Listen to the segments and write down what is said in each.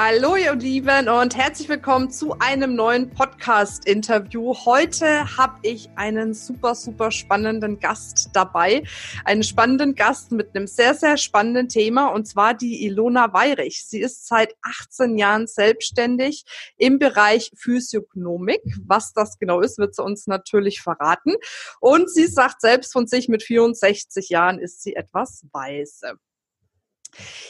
Hallo ihr Lieben und herzlich willkommen zu einem neuen Podcast-Interview. Heute habe ich einen super, super spannenden Gast dabei. Einen spannenden Gast mit einem sehr, sehr spannenden Thema und zwar die Ilona Weirich. Sie ist seit 18 Jahren selbstständig im Bereich Physiognomik. Was das genau ist, wird sie uns natürlich verraten. Und sie sagt selbst von sich, mit 64 Jahren ist sie etwas weise.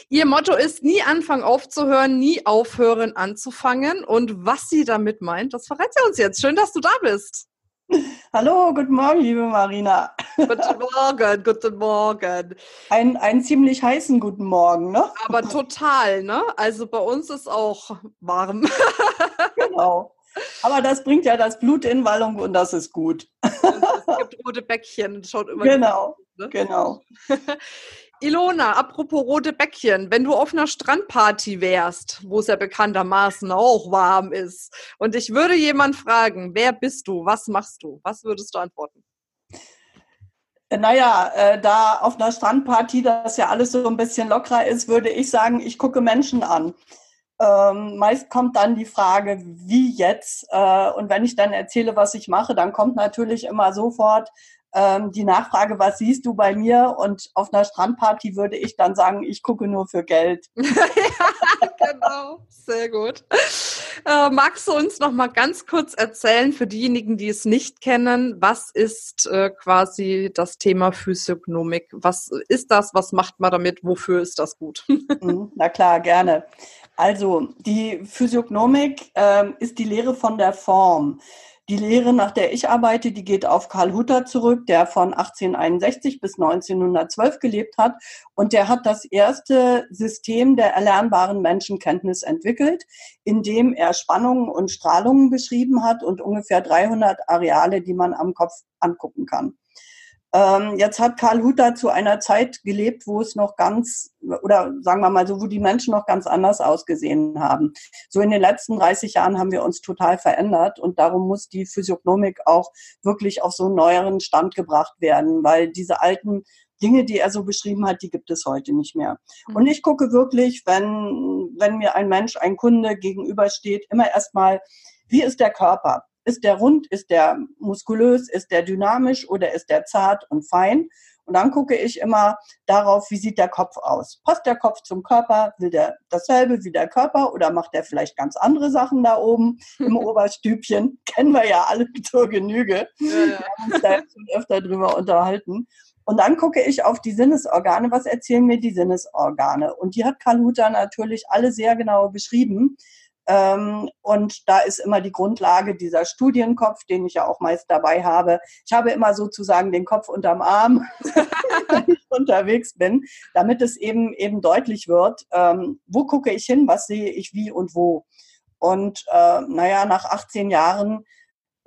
Ihr Motto ist, nie anfangen aufzuhören, nie aufhören anzufangen. Und was sie damit meint, das verrät sie uns jetzt. Schön, dass du da bist. Hallo, guten Morgen, liebe Marina. Guten Morgen, guten Morgen. Ein, einen ziemlich heißen guten Morgen, ne? Aber total, ne? Also bei uns ist auch warm. Genau. Aber das bringt ja das Blut in Wallung und das ist gut. Es gibt rote Bäckchen, schaut immer Genau, gut, ne? genau. Ilona, apropos rote Bäckchen, wenn du auf einer Strandparty wärst, wo es ja bekanntermaßen auch warm ist, und ich würde jemand fragen, wer bist du, was machst du, was würdest du antworten? Naja, äh, da auf einer Strandparty das ja alles so ein bisschen lockerer ist, würde ich sagen, ich gucke Menschen an. Ähm, meist kommt dann die Frage, wie jetzt? Äh, und wenn ich dann erzähle, was ich mache, dann kommt natürlich immer sofort ähm, die Nachfrage, was siehst du bei mir? Und auf einer Strandparty würde ich dann sagen, ich gucke nur für Geld. ja, genau, sehr gut. Äh, magst du uns noch mal ganz kurz erzählen, für diejenigen, die es nicht kennen, was ist äh, quasi das Thema Physiognomik? Was ist das? Was macht man damit? Wofür ist das gut? Mhm, na klar, gerne. Also die Physiognomik äh, ist die Lehre von der Form. Die Lehre, nach der ich arbeite, die geht auf Karl Hutter zurück, der von 1861 bis 1912 gelebt hat. Und der hat das erste System der erlernbaren Menschenkenntnis entwickelt, in dem er Spannungen und Strahlungen beschrieben hat und ungefähr 300 Areale, die man am Kopf angucken kann. Ähm, jetzt hat Karl Hutter zu einer Zeit gelebt, wo es noch ganz, oder sagen wir mal so, wo die Menschen noch ganz anders ausgesehen haben. So in den letzten 30 Jahren haben wir uns total verändert und darum muss die Physiognomik auch wirklich auf so einen neueren Stand gebracht werden, weil diese alten Dinge, die er so beschrieben hat, die gibt es heute nicht mehr. Mhm. Und ich gucke wirklich, wenn, wenn mir ein Mensch, ein Kunde gegenübersteht, immer erstmal, wie ist der Körper? Ist der rund? Ist der muskulös? Ist der dynamisch oder ist der zart und fein? Und dann gucke ich immer darauf, wie sieht der Kopf aus? Passt der Kopf zum Körper? Will der dasselbe wie der Körper oder macht der vielleicht ganz andere Sachen da oben im Oberstübchen? Kennen wir ja alle zur Genüge. Ja, ja. Wir haben uns da schon öfter drüber unterhalten. Und dann gucke ich auf die Sinnesorgane. Was erzählen mir die Sinnesorgane? Und die hat Karl Hutter natürlich alle sehr genau beschrieben. Ähm, und da ist immer die Grundlage dieser Studienkopf, den ich ja auch meist dabei habe. Ich habe immer sozusagen den Kopf unterm Arm, wenn ich unterwegs bin, damit es eben eben deutlich wird, ähm, wo gucke ich hin, was sehe ich wie und wo. Und äh, naja, nach 18 Jahren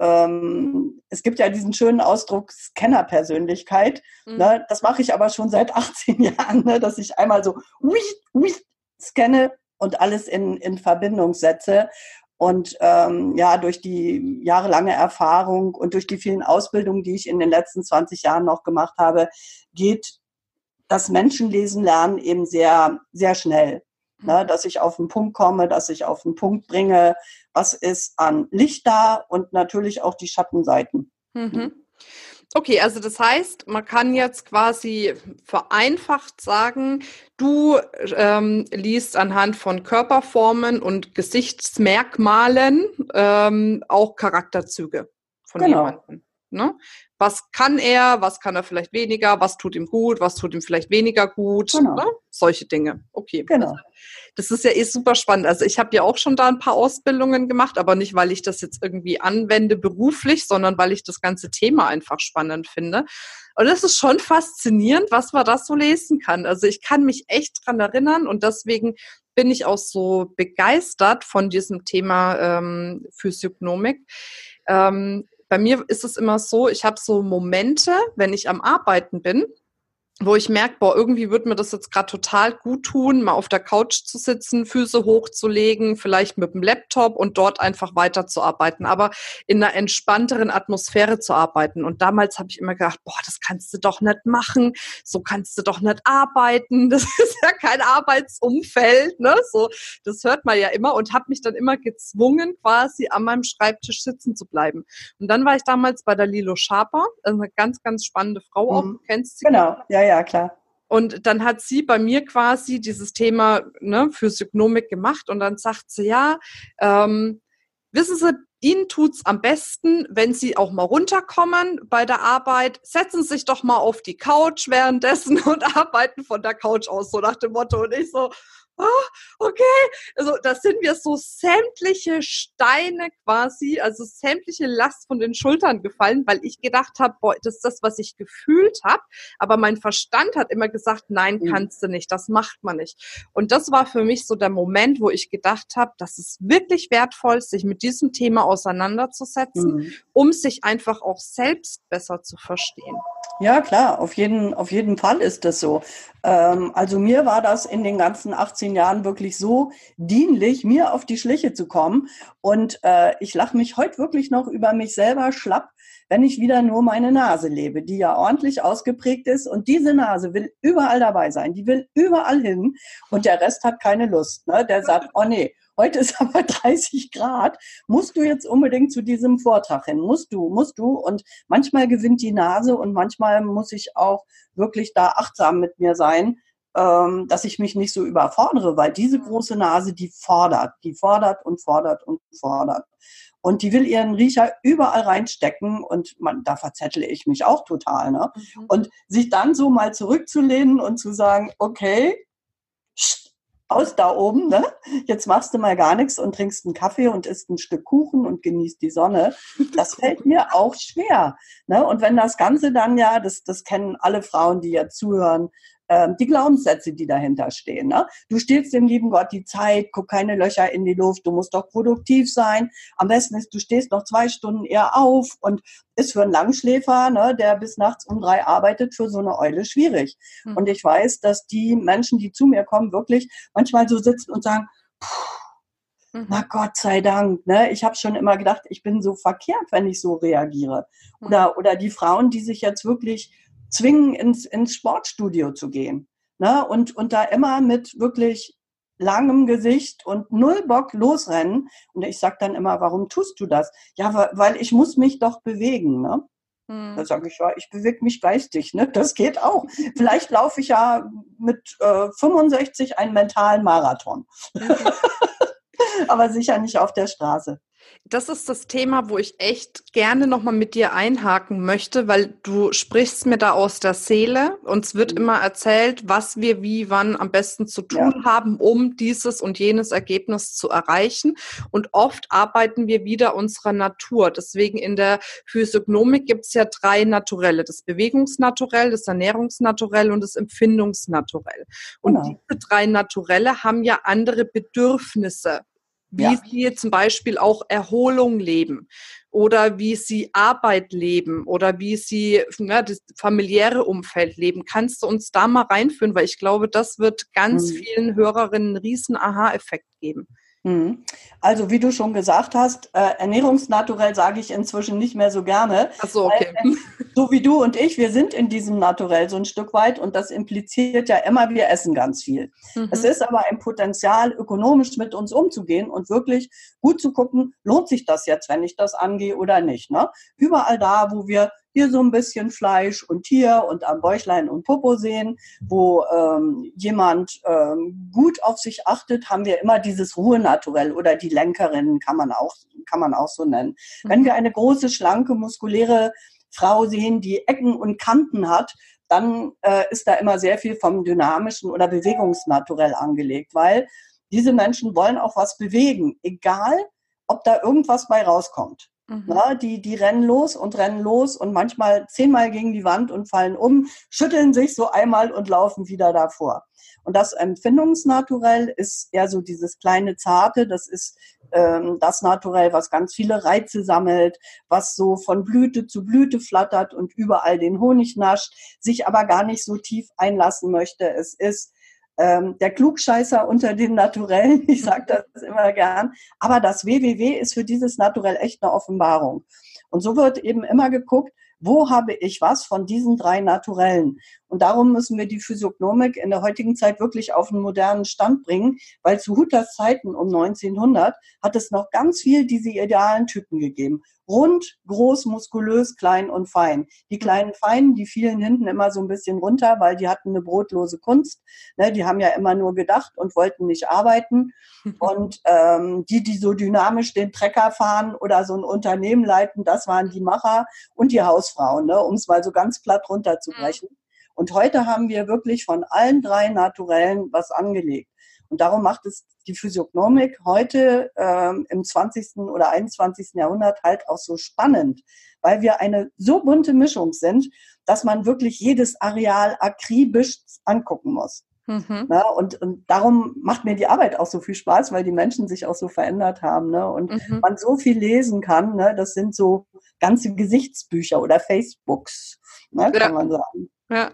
ähm, es gibt ja diesen schönen Ausdruck Scanner-Persönlichkeit. Mhm. Ne? Das mache ich aber schon seit 18 Jahren, ne? dass ich einmal so ui, ui, scanne und alles in, in Verbindung setze. Und ähm, ja, durch die jahrelange Erfahrung und durch die vielen Ausbildungen, die ich in den letzten 20 Jahren noch gemacht habe, geht das Menschenlesen lernen eben sehr, sehr schnell. Ne, dass ich auf den Punkt komme, dass ich auf den Punkt bringe, was ist an Licht da und natürlich auch die Schattenseiten. Mhm. Okay, also das heißt, man kann jetzt quasi vereinfacht sagen, du ähm, liest anhand von Körperformen und Gesichtsmerkmalen ähm, auch Charakterzüge von genau. jemandem. Ne? Was kann er, was kann er vielleicht weniger, was tut ihm gut, was tut ihm vielleicht weniger gut, genau. ne? solche Dinge. Okay. Genau. Das ist ja eh super spannend. Also ich habe ja auch schon da ein paar Ausbildungen gemacht, aber nicht, weil ich das jetzt irgendwie anwende beruflich, sondern weil ich das ganze Thema einfach spannend finde. Und es ist schon faszinierend, was man da so lesen kann. Also ich kann mich echt dran erinnern und deswegen bin ich auch so begeistert von diesem Thema ähm, Physiognomik. Ähm, bei mir ist es immer so, ich habe so Momente, wenn ich am Arbeiten bin, wo ich merke, boah, irgendwie würde mir das jetzt gerade total gut tun, mal auf der Couch zu sitzen, Füße hochzulegen, vielleicht mit dem Laptop und dort einfach weiterzuarbeiten, aber in einer entspannteren Atmosphäre zu arbeiten. Und damals habe ich immer gedacht, boah, das kannst du doch nicht machen, so kannst du doch nicht arbeiten, das ist ja kein Arbeitsumfeld, ne? So, das hört man ja immer und habe mich dann immer gezwungen, quasi an meinem Schreibtisch sitzen zu bleiben. Und dann war ich damals bei der Lilo Schaper, eine ganz, ganz spannende Frau auch, Mhm. du kennst sie. Genau, ja, ja, klar. Und dann hat sie bei mir quasi dieses Thema ne, Physiognomik gemacht und dann sagt sie, ja, ähm, wissen Sie, Ihnen tut's am besten, wenn Sie auch mal runterkommen bei der Arbeit, setzen Sie sich doch mal auf die Couch währenddessen und arbeiten von der Couch aus, so nach dem Motto. Und ich so, ah, okay. Also da sind mir so sämtliche Steine quasi, also sämtliche Last von den Schultern gefallen, weil ich gedacht habe, boah, das ist das, was ich gefühlt habe. Aber mein Verstand hat immer gesagt, nein, Mhm. kannst du nicht, das macht man nicht. Und das war für mich so der Moment, wo ich gedacht habe, das ist wirklich wertvoll, sich mit diesem Thema auseinanderzusetzen, Mhm. um sich einfach auch selbst besser zu verstehen. Ja, klar, auf jeden, auf jeden Fall ist das so. Ähm, also mir war das in den ganzen 18 Jahren wirklich so dienlich, mir auf die Schliche zu kommen. Und äh, ich lache mich heute wirklich noch über mich selber schlapp, wenn ich wieder nur meine Nase lebe, die ja ordentlich ausgeprägt ist. Und diese Nase will überall dabei sein, die will überall hin. Und der Rest hat keine Lust. Ne? Der sagt, oh nee, heute ist aber 30 Grad. Musst du jetzt unbedingt zu diesem Vortrag hin? Musst du, musst du. Und manchmal gewinnt die Nase und manchmal muss ich auch wirklich da achtsam mit mir sein, ähm, dass ich mich nicht so überfordere, weil diese große Nase, die fordert, die fordert und fordert und fordert. Und die will ihren Riecher überall reinstecken und man, da verzettle ich mich auch total. Ne? Und sich dann so mal zurückzulehnen und zu sagen, okay, aus da oben, ne? jetzt machst du mal gar nichts und trinkst einen Kaffee und isst ein Stück Kuchen und genießt die Sonne, das fällt mir auch schwer. Ne? Und wenn das Ganze dann ja, das, das kennen alle Frauen, die ja zuhören, ähm, die Glaubenssätze, die dahinter stehen. Ne? Du stehst dem lieben Gott die Zeit, guck keine Löcher in die Luft, du musst doch produktiv sein. Am besten ist, du stehst noch zwei Stunden eher auf und ist für einen Langschläfer, ne, der bis nachts um drei arbeitet, für so eine Eule schwierig. Mhm. Und ich weiß, dass die Menschen, die zu mir kommen, wirklich manchmal so sitzen und sagen, Mhm. na Gott sei Dank, ne? Ich habe schon immer gedacht, ich bin so verkehrt, wenn ich so reagiere. Mhm. Oder, oder die Frauen, die sich jetzt wirklich zwingen, ins, ins Sportstudio zu gehen. Ne? Und, und da immer mit wirklich langem Gesicht und null Bock losrennen. Und ich sage dann immer, warum tust du das? Ja, weil ich muss mich doch bewegen. Ne? Mhm. Da sage ich, ja, ich bewege mich geistig. Ne? Das geht auch. Vielleicht laufe ich ja mit äh, 65 einen mentalen Marathon. Mhm. Aber sicher nicht auf der Straße. Das ist das Thema, wo ich echt gerne nochmal mit dir einhaken möchte, weil du sprichst mir da aus der Seele. Uns wird Mhm. immer erzählt, was wir wie wann am besten zu tun haben, um dieses und jenes Ergebnis zu erreichen. Und oft arbeiten wir wieder unserer Natur. Deswegen in der Physiognomik gibt es ja drei Naturelle. Das Bewegungsnaturell, das Ernährungsnaturell und das Empfindungsnaturell. Und Genau. diese drei Naturelle haben ja andere Bedürfnisse wie Ja. sie zum Beispiel auch Erholung leben oder wie sie Arbeit leben oder wie sie ne, das familiäre Umfeld leben. Kannst du uns da mal reinführen? Weil ich glaube, das wird ganz Mhm. vielen Hörerinnen einen riesen Aha-Effekt geben. Mhm. Also wie du schon gesagt hast, äh, ernährungsnaturell sage ich inzwischen nicht mehr so gerne. Achso, okay. So wie du und ich, wir sind in diesem Naturell so ein Stück weit und das impliziert ja immer, wir essen ganz viel. Mhm. Es ist aber ein Potenzial, ökonomisch mit uns umzugehen und wirklich gut zu gucken, lohnt sich das jetzt, wenn ich das angehe oder nicht. Ne? Überall da, wo wir hier so ein bisschen Fleisch und hier und am Bäuchlein und Popo sehen, wo ähm, jemand ähm, gut auf sich achtet, haben wir immer dieses Ruhenaturell oder die Lenkerin kann man auch, kann man auch so nennen. Wenn wir eine große, schlanke, muskuläre Frau sehen, die Ecken und Kanten hat, dann äh, ist da immer sehr viel vom dynamischen oder Bewegungsnaturell angelegt, weil diese Menschen wollen auch was bewegen, egal ob da irgendwas bei rauskommt. Mhm. Na, die, die rennen los und rennen los und manchmal zehnmal gegen die Wand und fallen um, schütteln sich so einmal und laufen wieder davor. Und das Empfindungsnaturell ist eher so dieses kleine Zarte, das ist ähm, das Naturell, was ganz viele Reize sammelt, was so von Blüte zu Blüte flattert und überall den Honig nascht, sich aber gar nicht so tief einlassen möchte. Es ist ähm, der Klugscheißer unter den Naturellen, ich sage das immer gern, aber das WWW ist für dieses Naturell echt eine Offenbarung. Und so wird eben immer geguckt, wo habe ich was von diesen drei Naturellen? Und darum müssen wir die Physiognomik in der heutigen Zeit wirklich auf einen modernen Stand bringen, weil zu Hutters Zeiten um 1900 hat es noch ganz viel diese idealen Typen gegeben rund, groß, muskulös, klein und fein. Die kleinen Feinen, die fielen hinten immer so ein bisschen runter, weil die hatten eine brotlose Kunst. Ne, die haben ja immer nur gedacht und wollten nicht arbeiten. Und ähm, die, die so dynamisch den Trecker fahren oder so ein Unternehmen leiten, das waren die Macher und die Hausfrauen, ne, um es mal so ganz platt runterzubrechen. Mhm. Und heute haben wir wirklich von allen drei Naturellen was angelegt. Und darum macht es die Physiognomik heute ähm, im 20. oder 21. Jahrhundert halt auch so spannend, weil wir eine so bunte Mischung sind, dass man wirklich jedes Areal akribisch angucken muss. Mhm. Na, und, und darum macht mir die Arbeit auch so viel Spaß, weil die Menschen sich auch so verändert haben ne? und mhm. man so viel lesen kann. Ne? Das sind so ganze Gesichtsbücher oder Facebooks, ne? kann man sagen. Ja.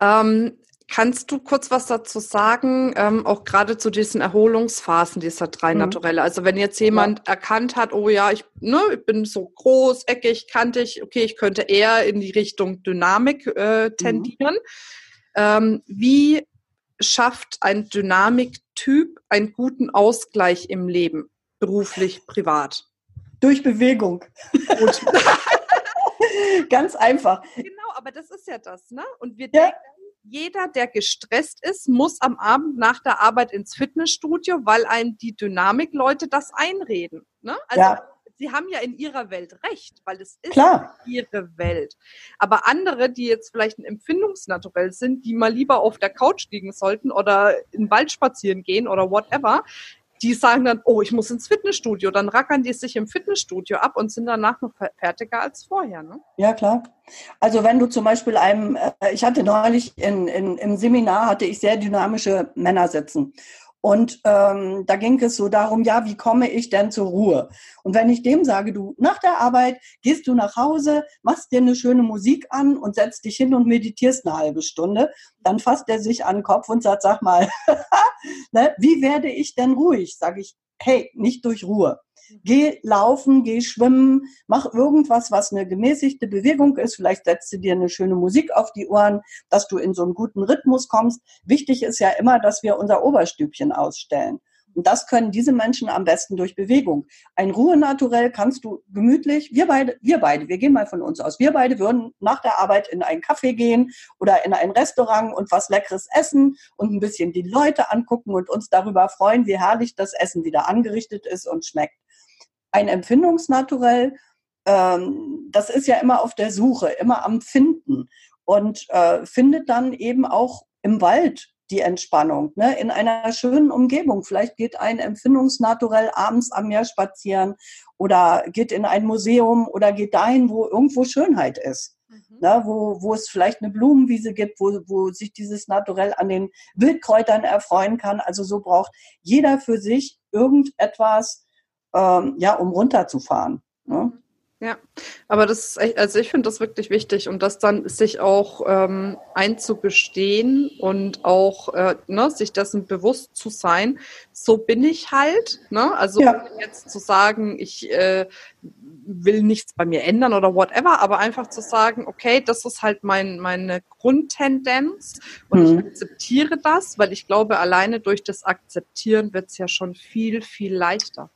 Ähm, Kannst du kurz was dazu sagen, ähm, auch gerade zu diesen Erholungsphasen dieser drei mhm. Naturelle? Also wenn jetzt jemand ja. erkannt hat, oh ja, ich, ne, ich bin so groß, eckig, kantig, okay, ich könnte eher in die Richtung Dynamik äh, mhm. tendieren. Mhm. Ähm, wie schafft ein Dynamiktyp einen guten Ausgleich im Leben, beruflich, privat? Durch Bewegung. Ganz einfach. Genau, aber das ist ja das, ne? Und wir ja. denken, jeder, der gestresst ist, muss am Abend nach der Arbeit ins Fitnessstudio, weil einem die Dynamikleute das einreden. Ne? Also ja. sie haben ja in ihrer Welt recht, weil es ist Klar. ihre Welt. Aber andere, die jetzt vielleicht ein Empfindungsnaturell sind, die mal lieber auf der Couch liegen sollten oder in den Wald spazieren gehen oder whatever, die sagen dann, oh, ich muss ins Fitnessstudio. Dann rackern die sich im Fitnessstudio ab und sind danach noch fertiger als vorher. Ne? Ja, klar. Also wenn du zum Beispiel einem, äh, ich hatte neulich in, in, im Seminar, hatte ich sehr dynamische Männer sitzen. Und ähm, da ging es so darum, ja, wie komme ich denn zur Ruhe? Und wenn ich dem sage, du nach der Arbeit gehst du nach Hause, machst dir eine schöne Musik an und setzt dich hin und meditierst eine halbe Stunde, dann fasst er sich an den Kopf und sagt, sag mal, ne, wie werde ich denn ruhig? Sage ich, hey, nicht durch Ruhe. Geh laufen, geh schwimmen, mach irgendwas, was eine gemäßigte Bewegung ist. Vielleicht setzt du dir eine schöne Musik auf die Ohren, dass du in so einen guten Rhythmus kommst. Wichtig ist ja immer, dass wir unser Oberstübchen ausstellen. Und das können diese Menschen am besten durch Bewegung. Ein Ruhenaturell kannst du gemütlich, wir beide, wir beide, wir gehen mal von uns aus, wir beide würden nach der Arbeit in einen Café gehen oder in ein Restaurant und was Leckeres essen und ein bisschen die Leute angucken und uns darüber freuen, wie herrlich das Essen wieder angerichtet ist und schmeckt ein Empfindungsnaturell, ähm, das ist ja immer auf der Suche, immer am Finden und äh, findet dann eben auch im Wald die Entspannung, ne? in einer schönen Umgebung. Vielleicht geht ein Empfindungsnaturell abends am Meer spazieren oder geht in ein Museum oder geht dahin, wo irgendwo Schönheit ist. Mhm. Ne? Wo, wo es vielleicht eine Blumenwiese gibt, wo, wo sich dieses Naturell an den Wildkräutern erfreuen kann. Also so braucht jeder für sich irgendetwas, ähm, ja, um runterzufahren. Ne? Ja, aber das ist echt, also ich finde das wirklich wichtig und das dann sich auch ähm, einzugestehen und auch äh, ne, sich dessen bewusst zu sein, so bin ich halt. Ne? Also ja. jetzt zu sagen, ich äh, will nichts bei mir ändern oder whatever, aber einfach zu sagen, okay, das ist halt mein, meine Grundtendenz und mhm. ich akzeptiere das, weil ich glaube, alleine durch das Akzeptieren wird es ja schon viel, viel leichter.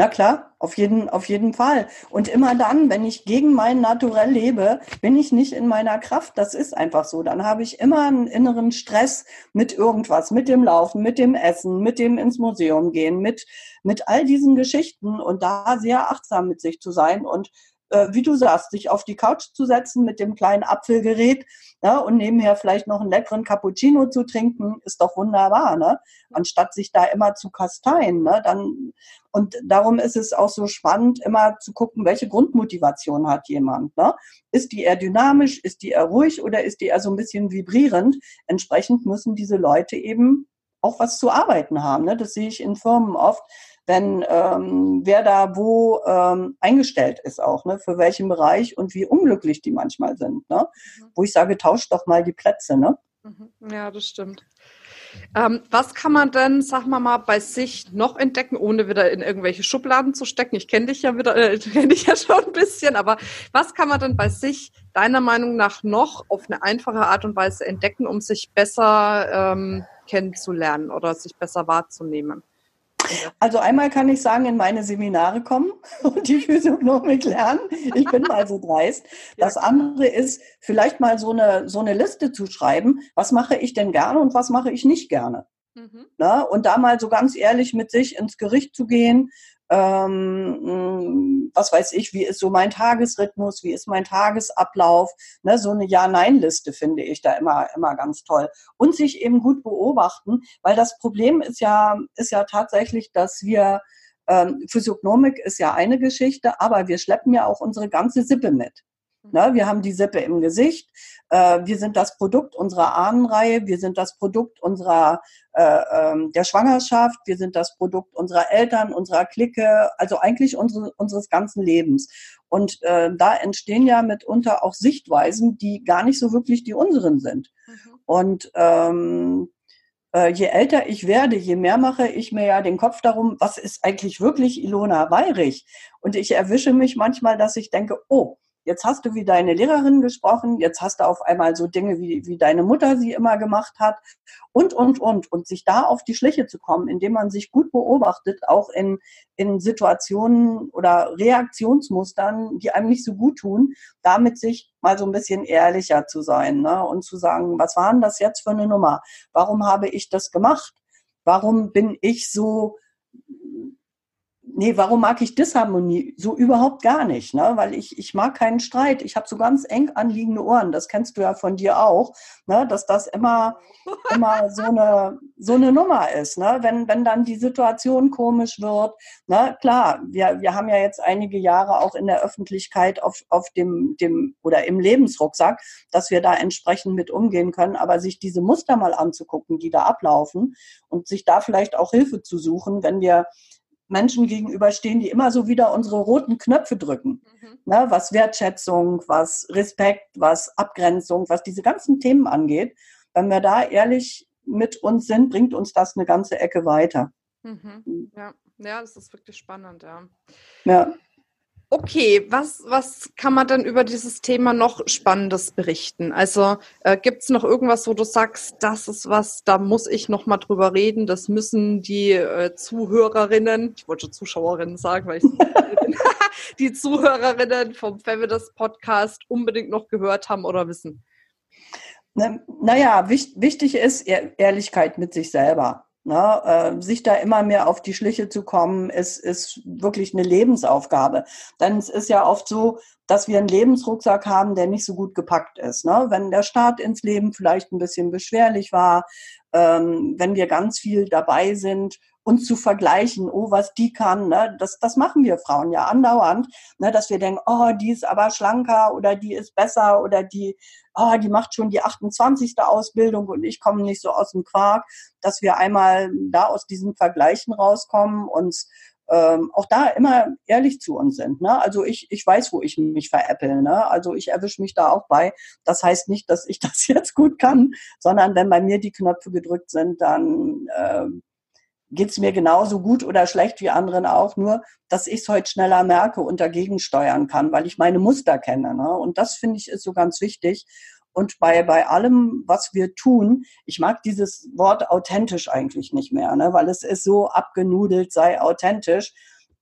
Na klar, auf jeden, auf jeden Fall. Und immer dann, wenn ich gegen mein Naturell lebe, bin ich nicht in meiner Kraft. Das ist einfach so. Dann habe ich immer einen inneren Stress mit irgendwas, mit dem Laufen, mit dem Essen, mit dem ins Museum gehen, mit, mit all diesen Geschichten und da sehr achtsam mit sich zu sein und äh, wie du sagst, sich auf die Couch zu setzen mit dem kleinen Apfelgerät ja, und nebenher vielleicht noch einen leckeren Cappuccino zu trinken, ist doch wunderbar, ne? Anstatt sich da immer zu kasteien, ne? Dann, und darum ist es auch so spannend, immer zu gucken, welche Grundmotivation hat jemand. Ne? Ist die eher dynamisch, ist die eher ruhig oder ist die eher so ein bisschen vibrierend? Entsprechend müssen diese Leute eben auch was zu arbeiten haben. Ne? Das sehe ich in Firmen oft wenn ähm, wer da wo ähm, eingestellt ist auch, ne, für welchen Bereich und wie unglücklich die manchmal sind, ne? Mhm. Wo ich sage, tauscht doch mal die Plätze, ne? Mhm. Ja, das stimmt. Ähm, was kann man denn, sag mal mal, bei sich noch entdecken, ohne wieder in irgendwelche Schubladen zu stecken? Ich kenne dich ja wieder, äh, kenne dich ja schon ein bisschen, aber was kann man denn bei sich deiner Meinung nach noch auf eine einfache Art und Weise entdecken, um sich besser ähm, kennenzulernen oder sich besser wahrzunehmen? Also einmal kann ich sagen, in meine Seminare kommen und die Physiognomik lernen. Ich bin mal so dreist. Das andere ist, vielleicht mal so eine, so eine Liste zu schreiben. Was mache ich denn gerne und was mache ich nicht gerne? Mhm. Na, und da mal so ganz ehrlich mit sich ins Gericht zu gehen, ähm, was weiß ich, wie ist so mein Tagesrhythmus, wie ist mein Tagesablauf, ne, so eine Ja-Nein-Liste finde ich da immer, immer ganz toll. Und sich eben gut beobachten, weil das Problem ist ja, ist ja tatsächlich, dass wir, ähm, Physiognomik ist ja eine Geschichte, aber wir schleppen ja auch unsere ganze Sippe mit. Ne, wir haben die Sippe im Gesicht. Äh, wir sind das Produkt unserer Ahnenreihe. Wir sind das Produkt unserer äh, ähm, der Schwangerschaft. Wir sind das Produkt unserer Eltern, unserer Clique. Also eigentlich unsere, unseres ganzen Lebens. Und äh, da entstehen ja mitunter auch Sichtweisen, die gar nicht so wirklich die unseren sind. Mhm. Und ähm, äh, je älter ich werde, je mehr mache ich mir ja den Kopf darum, was ist eigentlich wirklich Ilona Weirich? Und ich erwische mich manchmal, dass ich denke, oh, Jetzt hast du wie deine Lehrerin gesprochen, jetzt hast du auf einmal so Dinge, wie, wie deine Mutter sie immer gemacht hat und, und, und. Und sich da auf die Schliche zu kommen, indem man sich gut beobachtet, auch in, in Situationen oder Reaktionsmustern, die einem nicht so gut tun, damit sich mal so ein bisschen ehrlicher zu sein ne? und zu sagen, was war denn das jetzt für eine Nummer? Warum habe ich das gemacht? Warum bin ich so nee, warum mag ich Disharmonie? So überhaupt gar nicht, ne? weil ich, ich mag keinen Streit. Ich habe so ganz eng anliegende Ohren, das kennst du ja von dir auch, ne? dass das immer, immer so, eine, so eine Nummer ist. Ne? Wenn, wenn dann die Situation komisch wird, ne? klar, wir, wir haben ja jetzt einige Jahre auch in der Öffentlichkeit auf, auf dem, dem oder im Lebensrucksack, dass wir da entsprechend mit umgehen können, aber sich diese Muster mal anzugucken, die da ablaufen und sich da vielleicht auch Hilfe zu suchen, wenn wir Menschen gegenüberstehen, die immer so wieder unsere roten Knöpfe drücken. Mhm. Ne, was Wertschätzung, was Respekt, was Abgrenzung, was diese ganzen Themen angeht. Wenn wir da ehrlich mit uns sind, bringt uns das eine ganze Ecke weiter. Mhm. mhm. Ja. ja, das ist wirklich spannend, ja. Ja. Okay, was, was kann man denn über dieses Thema noch Spannendes berichten? Also äh, gibt es noch irgendwas, wo du sagst, das ist was, da muss ich noch mal drüber reden, das müssen die äh, Zuhörerinnen, ich wollte Zuschauerinnen sagen, weil ich die Zuhörerinnen vom Feminist Podcast unbedingt noch gehört haben oder wissen? Naja, wichtig ist Ehrlichkeit mit sich selber. Ne, äh, sich da immer mehr auf die Schliche zu kommen, ist, ist wirklich eine Lebensaufgabe. Denn es ist ja oft so, dass wir einen Lebensrucksack haben, der nicht so gut gepackt ist. Ne? Wenn der Start ins Leben vielleicht ein bisschen beschwerlich war, ähm, wenn wir ganz viel dabei sind, uns zu vergleichen, oh, was die kann, ne? das, das machen wir Frauen ja andauernd, ne? dass wir denken, oh, die ist aber schlanker oder die ist besser oder die, oh, die macht schon die 28. Ausbildung und ich komme nicht so aus dem Quark, dass wir einmal da aus diesen Vergleichen rauskommen, uns ähm, auch da immer ehrlich zu uns sind. Ne? Also ich, ich weiß, wo ich mich veräppel. Ne? Also ich erwische mich da auch bei. Das heißt nicht, dass ich das jetzt gut kann, sondern wenn bei mir die Knöpfe gedrückt sind, dann äh, geht es mir genauso gut oder schlecht wie anderen auch, nur dass ich es heute schneller merke und dagegen steuern kann, weil ich meine Muster kenne. Ne? Und das finde ich ist so ganz wichtig. Und bei, bei allem, was wir tun, ich mag dieses Wort authentisch eigentlich nicht mehr, ne? weil es ist so abgenudelt, sei authentisch.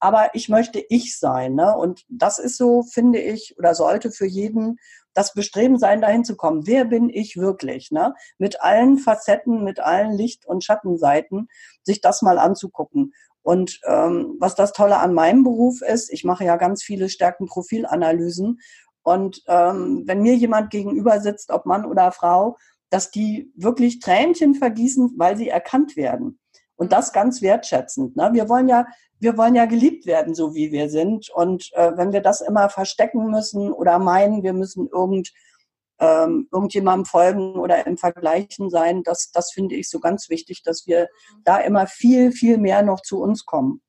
Aber ich möchte ich sein. Ne? Und das ist so, finde ich, oder sollte für jeden das Bestreben sein, dahin zu kommen. Wer bin ich wirklich? Ne? Mit allen Facetten, mit allen Licht- und Schattenseiten, sich das mal anzugucken. Und ähm, was das Tolle an meinem Beruf ist, ich mache ja ganz viele Stärkenprofilanalysen und ähm, wenn mir jemand gegenüber sitzt, ob Mann oder Frau, dass die wirklich Tränchen vergießen, weil sie erkannt werden. Und das ganz wertschätzend. Ne? Wir wollen ja, wir wollen ja geliebt werden, so wie wir sind. Und äh, wenn wir das immer verstecken müssen oder meinen, wir müssen irgend, ähm, irgendjemandem folgen oder im Vergleichen sein, das, das finde ich so ganz wichtig, dass wir da immer viel, viel mehr noch zu uns kommen.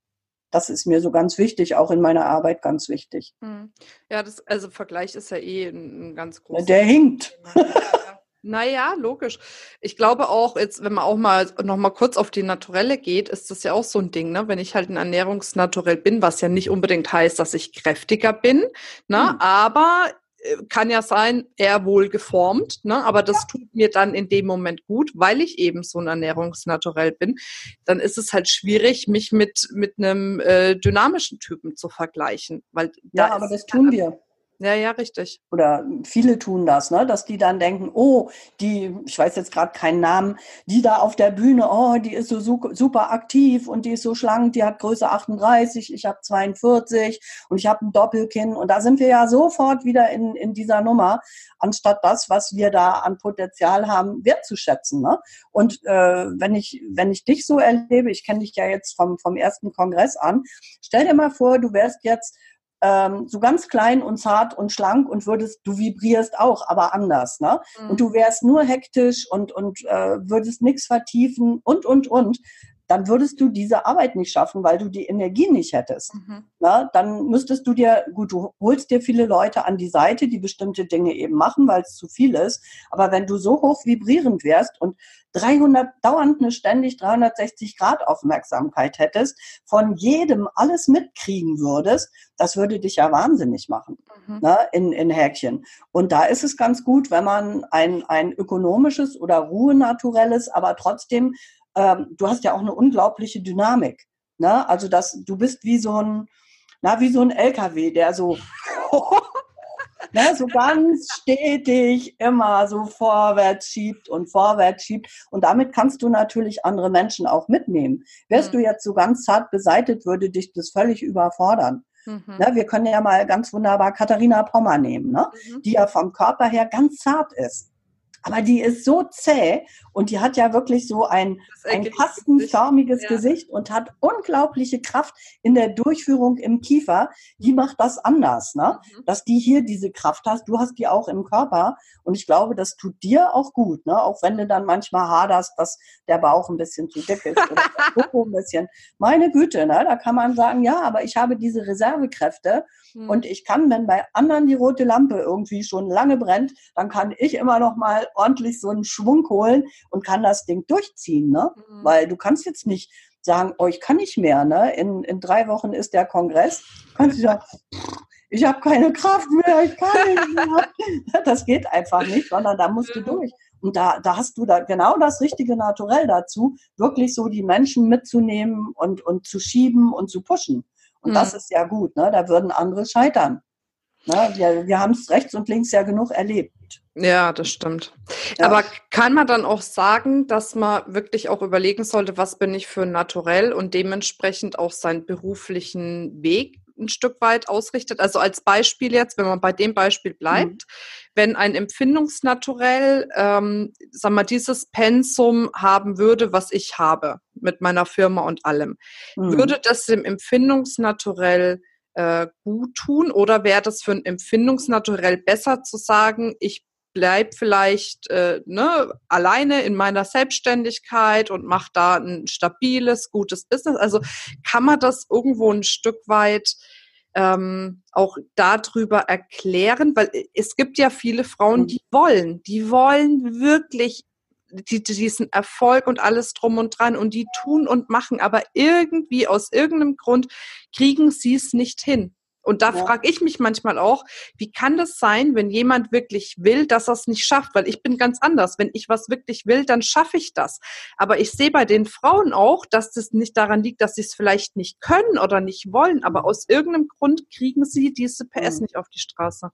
Das ist mir so ganz wichtig, auch in meiner Arbeit ganz wichtig. Hm. Ja, das, also Vergleich ist ja eh ein, ein ganz großes. Der hinkt. Naja, logisch. Ich glaube auch, jetzt, wenn man auch mal noch mal kurz auf die Naturelle geht, ist das ja auch so ein Ding, ne? Wenn ich halt ein Ernährungsnaturell bin, was ja nicht unbedingt heißt, dass ich kräftiger bin, ne? Mhm. Aber äh, kann ja sein, eher wohl geformt, ne? aber das tut mir dann in dem Moment gut, weil ich eben so ein Ernährungsnaturell bin. Dann ist es halt schwierig, mich mit, mit einem äh, dynamischen Typen zu vergleichen. Weil ja, aber das tun wir. Ja, ja, richtig. Oder viele tun das, ne? dass die dann denken, oh, die, ich weiß jetzt gerade keinen Namen, die da auf der Bühne, oh, die ist so super aktiv und die ist so schlank, die hat Größe 38, ich habe 42 und ich habe ein Doppelkinn. Und da sind wir ja sofort wieder in, in dieser Nummer, anstatt das, was wir da an Potenzial haben, wertzuschätzen. Ne? Und äh, wenn, ich, wenn ich dich so erlebe, ich kenne dich ja jetzt vom, vom ersten Kongress an, stell dir mal vor, du wärst jetzt ähm, so ganz klein und zart und schlank und würdest, du vibrierst auch, aber anders, ne? Mhm. Und du wärst nur hektisch und, und äh, würdest nichts vertiefen und, und, und dann würdest du diese Arbeit nicht schaffen, weil du die Energie nicht hättest. Mhm. Na, dann müsstest du dir, gut, du holst dir viele Leute an die Seite, die bestimmte Dinge eben machen, weil es zu viel ist. Aber wenn du so hoch vibrierend wärst und 300, dauernd eine ständig 360 Grad Aufmerksamkeit hättest, von jedem alles mitkriegen würdest, das würde dich ja wahnsinnig machen, mhm. na, in, in Häkchen. Und da ist es ganz gut, wenn man ein, ein ökonomisches oder ruhenaturelles, aber trotzdem ähm, du hast ja auch eine unglaubliche Dynamik. Ne? Also das, du bist wie so ein, na, wie so ein LKW, der so, ne, so ganz stetig immer so vorwärts schiebt und vorwärts schiebt. Und damit kannst du natürlich andere Menschen auch mitnehmen. Wärst mhm. du jetzt so ganz zart beseitigt, würde dich das völlig überfordern. Mhm. Ne, wir können ja mal ganz wunderbar Katharina Pommer nehmen, ne? Mhm. die ja vom Körper her ganz zart ist. Aber die ist so zäh und die hat ja wirklich so ein, ein kastenförmiges Gesicht. Ja. Gesicht und hat unglaubliche Kraft in der Durchführung im Kiefer. Die macht das anders, ne? Mhm. Dass die hier diese Kraft hast. Du hast die auch im Körper. Und ich glaube, das tut dir auch gut, ne? Auch wenn du dann manchmal haderst, dass der Bauch ein bisschen zu dick ist oder der Popo ein bisschen. Meine Güte, ne? Da kann man sagen, ja, aber ich habe diese Reservekräfte mhm. und ich kann, wenn bei anderen die rote Lampe irgendwie schon lange brennt, dann kann ich immer noch mal ordentlich so einen Schwung holen und kann das Ding durchziehen, ne? Mhm. Weil du kannst jetzt nicht sagen, oh, ich kann nicht mehr, ne? In, in drei Wochen ist der Kongress. Kannst du sagen, ich habe keine Kraft mehr, ich kann nicht mehr. Das geht einfach nicht, sondern da musst du durch. Und da, da hast du da genau das richtige Naturell dazu, wirklich so die Menschen mitzunehmen und, und zu schieben und zu pushen. Und mhm. das ist ja gut, ne? Da würden andere scheitern. Ne? Wir, wir haben es rechts und links ja genug erlebt. Ja, das stimmt. Ja. Aber kann man dann auch sagen, dass man wirklich auch überlegen sollte, was bin ich für ein Naturell und dementsprechend auch seinen beruflichen Weg ein Stück weit ausrichtet? Also als Beispiel jetzt, wenn man bei dem Beispiel bleibt, mhm. wenn ein Empfindungsnaturell, ähm, sag mal, dieses Pensum haben würde, was ich habe mit meiner Firma und allem, mhm. würde das dem Empfindungsnaturell äh, gut tun oder wäre das für ein Empfindungsnaturell besser zu sagen, ich bleib vielleicht äh, ne, alleine in meiner Selbstständigkeit und mache da ein stabiles, gutes Business. Also kann man das irgendwo ein Stück weit ähm, auch darüber erklären, weil es gibt ja viele Frauen, die wollen, die wollen wirklich die, diesen Erfolg und alles drum und dran und die tun und machen, aber irgendwie aus irgendeinem Grund kriegen sie es nicht hin. Und da ja. frage ich mich manchmal auch, wie kann das sein, wenn jemand wirklich will, dass er es nicht schafft? Weil ich bin ganz anders. Wenn ich was wirklich will, dann schaffe ich das. Aber ich sehe bei den Frauen auch, dass das nicht daran liegt, dass sie es vielleicht nicht können oder nicht wollen, aber aus irgendeinem Grund kriegen sie diese PS mhm. nicht auf die Straße.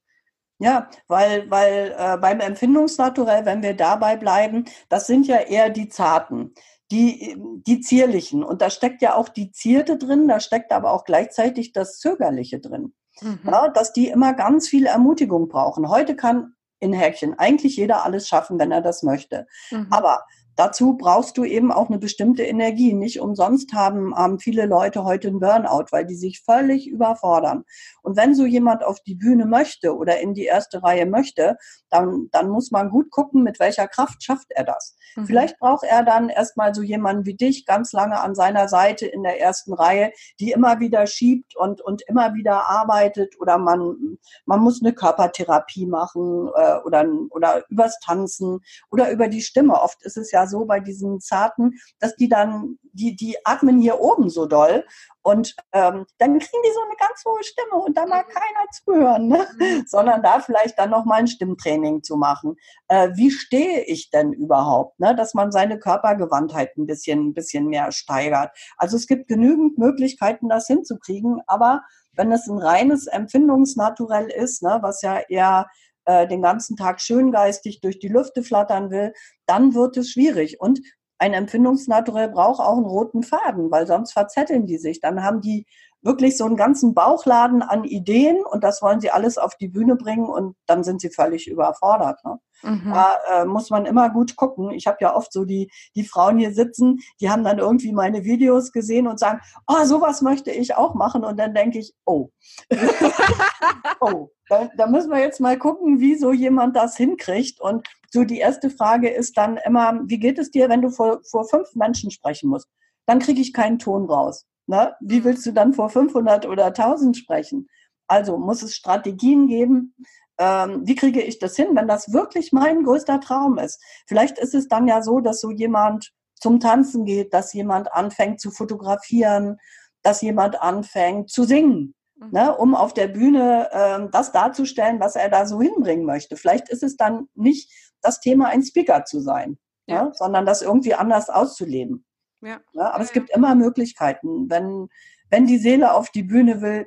Ja, weil, weil äh, beim Empfindungsnaturell, wenn wir dabei bleiben, das sind ja eher die Zarten die, die zierlichen. Und da steckt ja auch die Zierte drin, da steckt aber auch gleichzeitig das Zögerliche drin. Mhm. Ja, dass die immer ganz viel Ermutigung brauchen. Heute kann in Häkchen eigentlich jeder alles schaffen, wenn er das möchte. Mhm. Aber dazu brauchst du eben auch eine bestimmte Energie. Nicht umsonst haben, haben viele Leute heute einen Burnout, weil die sich völlig überfordern. Und wenn so jemand auf die Bühne möchte oder in die erste Reihe möchte, dann, dann muss man gut gucken, mit welcher Kraft schafft er das. Mhm. Vielleicht braucht er dann erstmal so jemanden wie dich ganz lange an seiner Seite in der ersten Reihe, die immer wieder schiebt und, und immer wieder arbeitet oder man, man muss eine Körpertherapie machen äh, oder, oder übers Tanzen oder über die Stimme. Oft ist es ja so bei diesen Zarten, dass die dann, die, die atmen hier oben so doll und ähm, dann kriegen die so eine ganz hohe Stimme und da mag mhm. keiner zuhören, ne? Mhm. sondern da vielleicht dann nochmal ein Stimmtraining zu machen. Äh, wie stehe ich denn überhaupt? Ne? Dass man seine Körpergewandtheit ein bisschen, ein bisschen mehr steigert. Also es gibt genügend Möglichkeiten, das hinzukriegen, aber wenn es ein reines Empfindungsnaturell ist, ne, was ja eher äh, den ganzen Tag schöngeistig durch die Lüfte flattern will, dann wird es schwierig. Und ein Empfindungsnaturell braucht auch einen roten Faden, weil sonst verzetteln die sich. Dann haben die wirklich so einen ganzen Bauchladen an Ideen und das wollen sie alles auf die Bühne bringen und dann sind sie völlig überfordert. Ne? Mhm. Da äh, muss man immer gut gucken. Ich habe ja oft so die, die Frauen hier sitzen, die haben dann irgendwie meine Videos gesehen und sagen, oh, sowas möchte ich auch machen. Und dann denke ich, oh, oh, da, da müssen wir jetzt mal gucken, wie so jemand das hinkriegt. Und so die erste Frage ist dann immer, wie geht es dir, wenn du vor, vor fünf Menschen sprechen musst? Dann kriege ich keinen Ton raus. Ne? Wie willst du dann vor 500 oder 1000 sprechen? Also muss es Strategien geben. Ähm, wie kriege ich das hin, wenn das wirklich mein größter Traum ist? Vielleicht ist es dann ja so, dass so jemand zum Tanzen geht, dass jemand anfängt zu fotografieren, dass jemand anfängt zu singen, mhm. ne, um auf der Bühne ähm, das darzustellen, was er da so hinbringen möchte. Vielleicht ist es dann nicht das Thema, ein Speaker zu sein, ja. ne, sondern das irgendwie anders auszuleben. Ja. ja aber ja, es gibt immer Möglichkeiten. Wenn, wenn die Seele auf die Bühne will,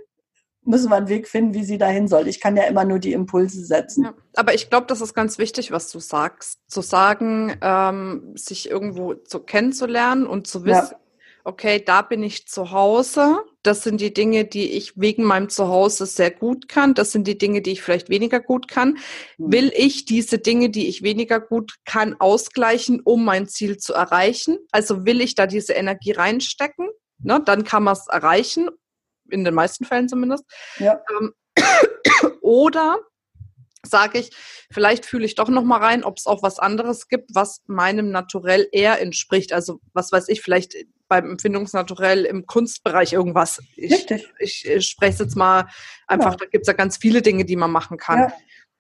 müssen wir einen Weg finden, wie sie dahin soll. Ich kann ja immer nur die Impulse setzen. Ja, aber ich glaube, das ist ganz wichtig, was du sagst. Zu sagen, ähm, sich irgendwo zu kennenzulernen und zu wissen, ja. Okay, da bin ich zu Hause. Das sind die Dinge, die ich wegen meinem Zuhause sehr gut kann. Das sind die Dinge, die ich vielleicht weniger gut kann. Mhm. Will ich diese Dinge, die ich weniger gut kann, ausgleichen, um mein Ziel zu erreichen? Also will ich da diese Energie reinstecken? Ne, dann kann man es erreichen in den meisten Fällen zumindest. Ja. Ähm, oder sage ich, vielleicht fühle ich doch noch mal rein, ob es auch was anderes gibt, was meinem Naturell eher entspricht. Also was weiß ich, vielleicht beim Empfindungsnaturell im Kunstbereich irgendwas. Ich, Richtig. ich, ich spreche es jetzt mal einfach, ja. da gibt es ja ganz viele Dinge, die man machen kann. Ja.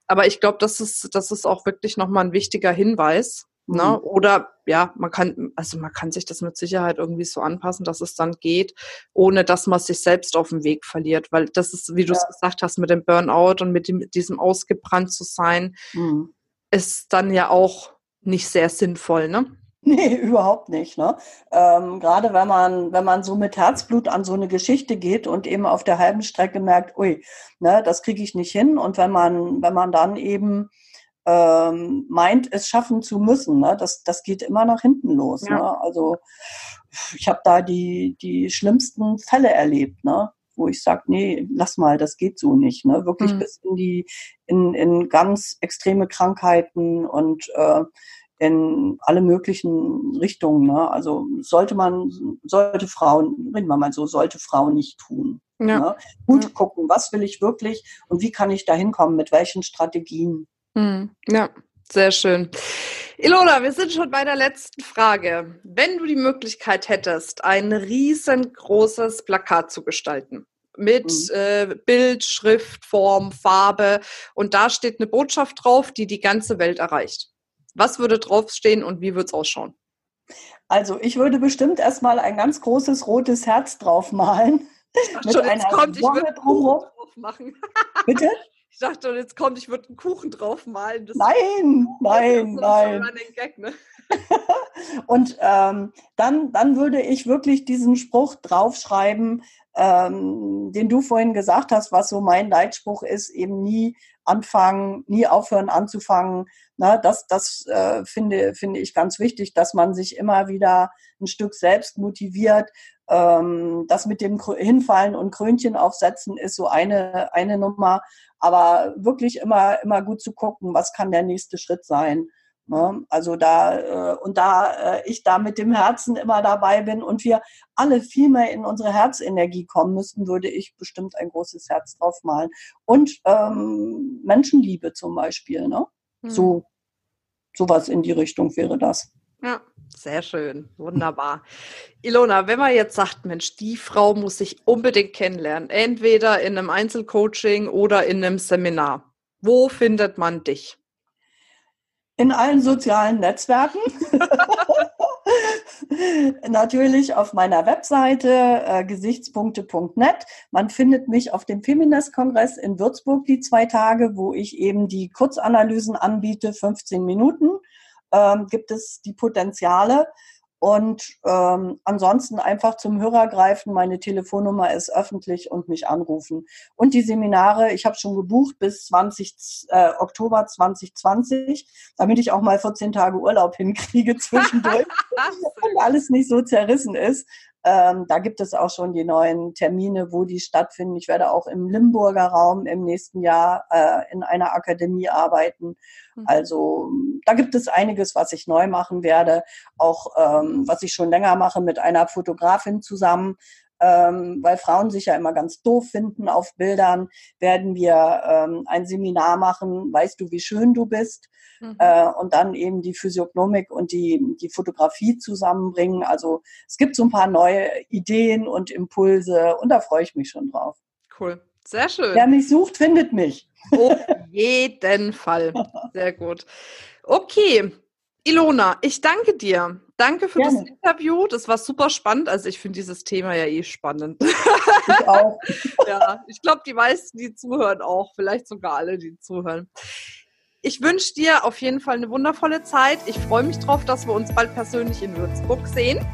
Aber ich glaube, das ist, das ist auch wirklich nochmal ein wichtiger Hinweis. Ne? Mhm. Oder ja, man kann, also man kann sich das mit Sicherheit irgendwie so anpassen, dass es dann geht, ohne dass man sich selbst auf dem Weg verliert. Weil das ist, wie du es gesagt hast, mit dem Burnout und mit dem, diesem ausgebrannt zu sein, mhm. ist dann ja auch nicht sehr sinnvoll, ne? Nee, überhaupt nicht. Ne? Ähm, Gerade wenn man, wenn man so mit Herzblut an so eine Geschichte geht und eben auf der halben Strecke merkt, ui, ne, das kriege ich nicht hin. Und wenn man, wenn man dann eben ähm, meint, es schaffen zu müssen. Ne? Das, das geht immer nach hinten los. Ja. Ne? Also ich habe da die, die schlimmsten Fälle erlebt, ne? wo ich sage, nee, lass mal, das geht so nicht. Ne? Wirklich mhm. bis in die, in, in ganz extreme Krankheiten und äh, in alle möglichen Richtungen. Ne? Also sollte man, sollte Frauen, reden wir mal so, sollte Frauen nicht tun. Ja. Ne? Gut ja. gucken, was will ich wirklich und wie kann ich da hinkommen, mit welchen Strategien. Hm, ja, sehr schön. Ilona, wir sind schon bei der letzten Frage. Wenn du die Möglichkeit hättest, ein riesengroßes Plakat zu gestalten, mit mhm. äh, Bild, Schrift, Form, Farbe und da steht eine Botschaft drauf, die die ganze Welt erreicht. Was würde draufstehen und wie würde es ausschauen? Also ich würde bestimmt erstmal ein ganz großes rotes Herz draufmalen. Ich dachte schon, jetzt kommt, ich würde drauf machen. Bitte? Ich dachte, jetzt kommt, ich würde einen Kuchen draufmalen. Das nein, nein, nein. Gag, ne? Und ähm, dann, dann würde ich wirklich diesen Spruch draufschreiben, ähm, den du vorhin gesagt hast, was so mein Leitspruch ist, eben nie anfangen, nie aufhören anzufangen. Na, das das äh, finde, finde ich ganz wichtig, dass man sich immer wieder ein Stück selbst motiviert. Ähm, das mit dem Hinfallen und Krönchen aufsetzen ist so eine, eine Nummer aber wirklich immer, immer gut zu gucken, was kann der nächste Schritt sein. Ne? Also da, äh, und da äh, ich da mit dem Herzen immer dabei bin und wir alle viel mehr in unsere Herzenergie kommen müssten, würde ich bestimmt ein großes Herz drauf malen. Und ähm, Menschenliebe zum Beispiel, ne? Mhm. So, sowas in die Richtung wäre das. Ja, sehr schön. Wunderbar. Ilona, wenn man jetzt sagt, Mensch, die Frau muss sich unbedingt kennenlernen, entweder in einem Einzelcoaching oder in einem Seminar, wo findet man dich? In allen sozialen Netzwerken. Natürlich auf meiner Webseite äh, gesichtspunkte.net. Man findet mich auf dem Feminist-Kongress in Würzburg die zwei Tage, wo ich eben die Kurzanalysen anbiete, 15 Minuten. Ähm, gibt es die Potenziale. Und ähm, ansonsten einfach zum Hörer greifen. Meine Telefonnummer ist öffentlich und mich anrufen. Und die Seminare, ich habe schon gebucht bis 20, äh, Oktober 2020, damit ich auch mal 14 Tage Urlaub hinkriege zwischendurch und alles nicht so zerrissen ist. Ähm, da gibt es auch schon die neuen Termine, wo die stattfinden. Ich werde auch im Limburger Raum im nächsten Jahr äh, in einer Akademie arbeiten. Mhm. Also da gibt es einiges, was ich neu machen werde. Auch ähm, was ich schon länger mache mit einer Fotografin zusammen. Ähm, weil Frauen sich ja immer ganz doof finden auf Bildern, werden wir ähm, ein Seminar machen, weißt du, wie schön du bist, mhm. äh, und dann eben die Physiognomik und die, die Fotografie zusammenbringen. Also es gibt so ein paar neue Ideen und Impulse und da freue ich mich schon drauf. Cool. Sehr schön. Wer mich sucht, findet mich. Auf jeden Fall. Sehr gut. Okay, Ilona, ich danke dir. Danke für Gerne. das Interview. Das war super spannend. Also ich finde dieses Thema ja eh spannend. Ich auch. ja, ich glaube, die meisten, die zuhören, auch. Vielleicht sogar alle, die zuhören. Ich wünsche dir auf jeden Fall eine wundervolle Zeit. Ich freue mich drauf, dass wir uns bald persönlich in Würzburg sehen.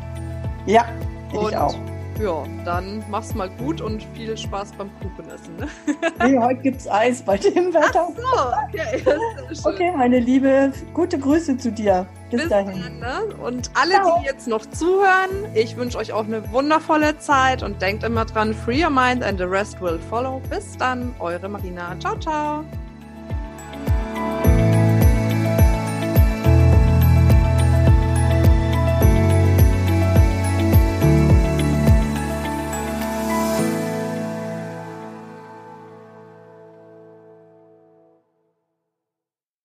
Ja, ich Und auch. Ja, dann mach's mal gut und viel Spaß beim Kuchenessen. Ne? Nee, heute gibt's Eis bei dem Wetter. Ach so, okay. Okay, meine Liebe, gute Grüße zu dir. Bis, Bis dahin. Dann, ne? Und alle, Ciao. die jetzt noch zuhören, ich wünsche euch auch eine wundervolle Zeit und denkt immer dran, free your mind and the rest will follow. Bis dann, eure Marina. Ciao, ciao.